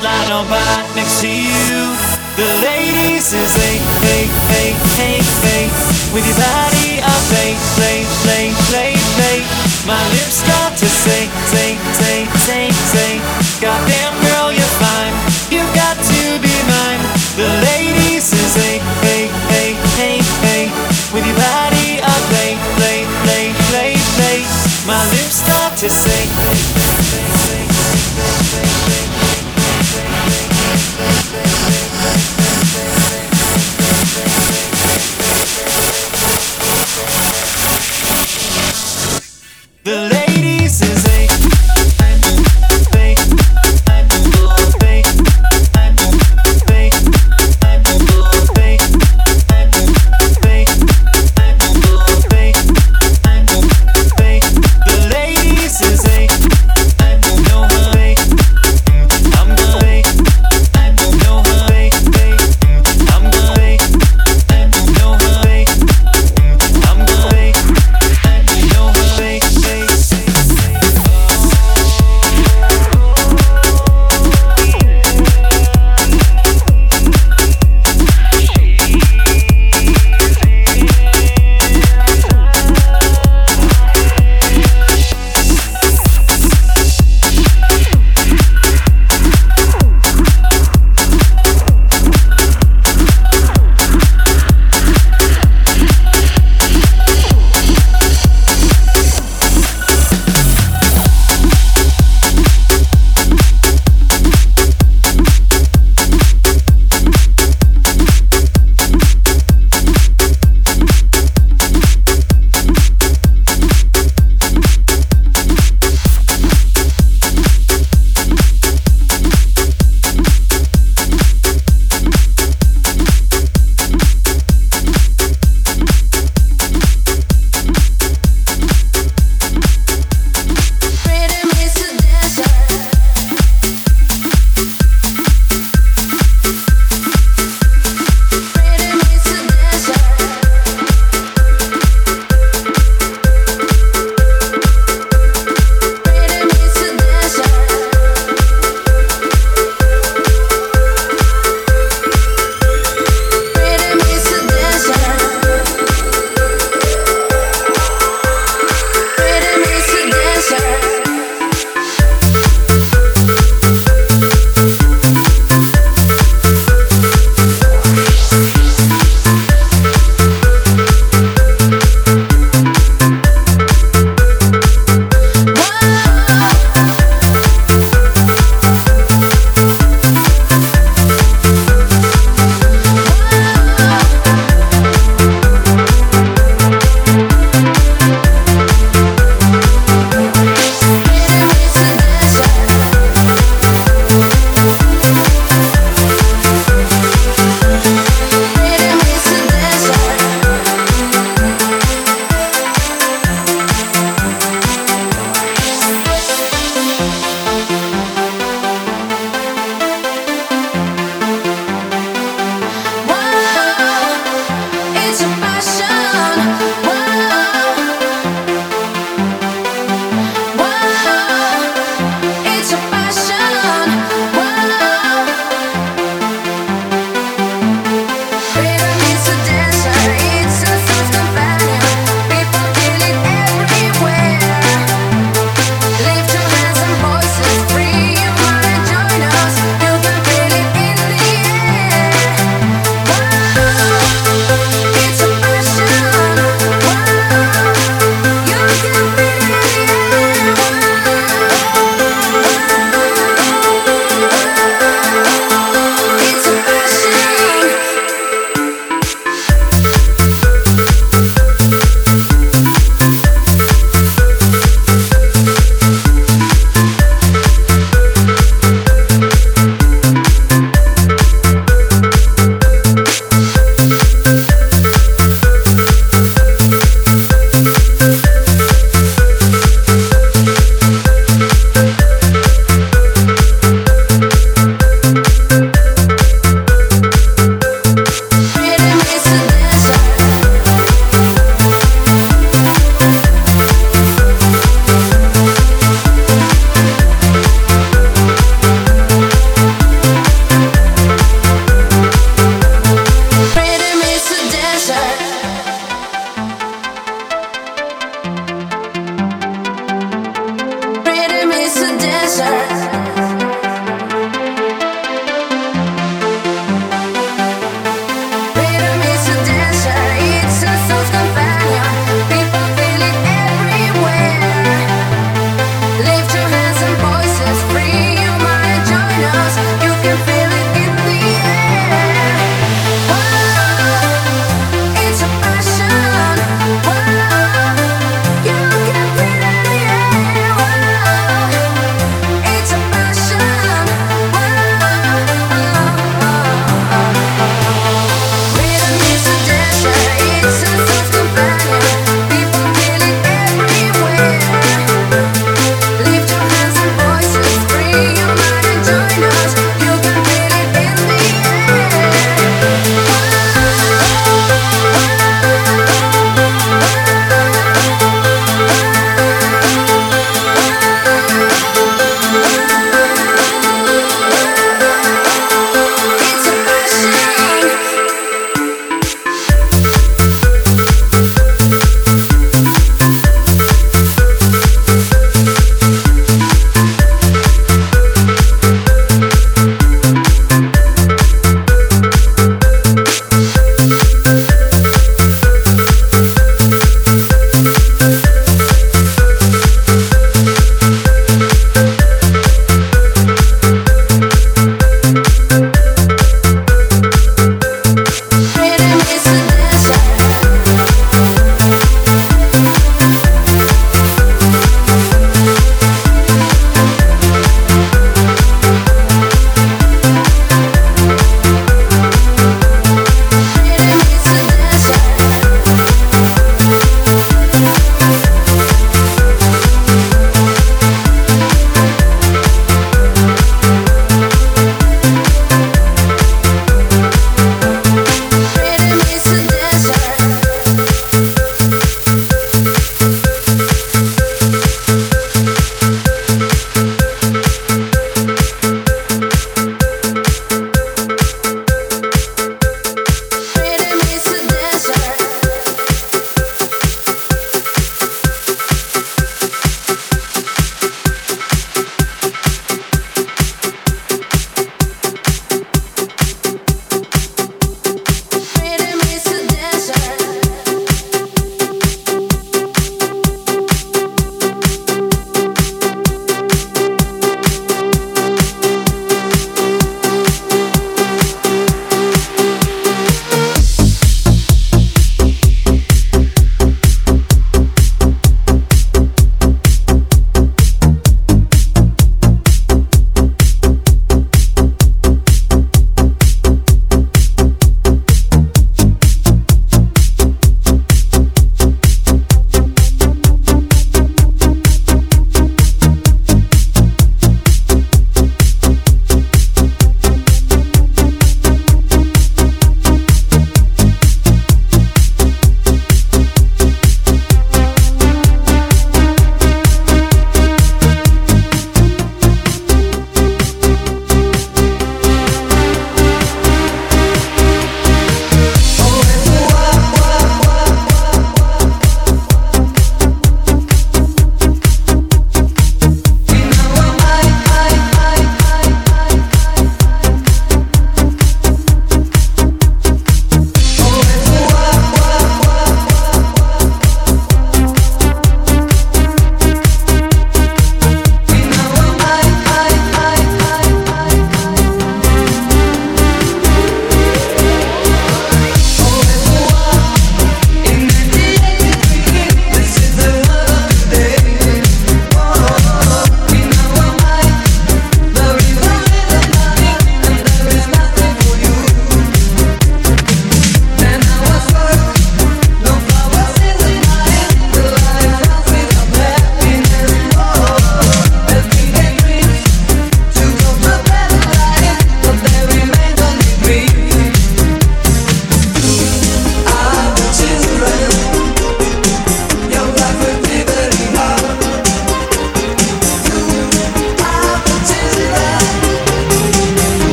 lie line on by next to you. The ladies is a hey, hey, hey, hey." With your body, I play, play, play, play, play. My lips got to say, say, say, say, say. Goddamn girl, you're fine. You've got to be mine. The ladies is a hey, hey, hey, hey." With your body, I play, play, play, play, play. My lips start to say.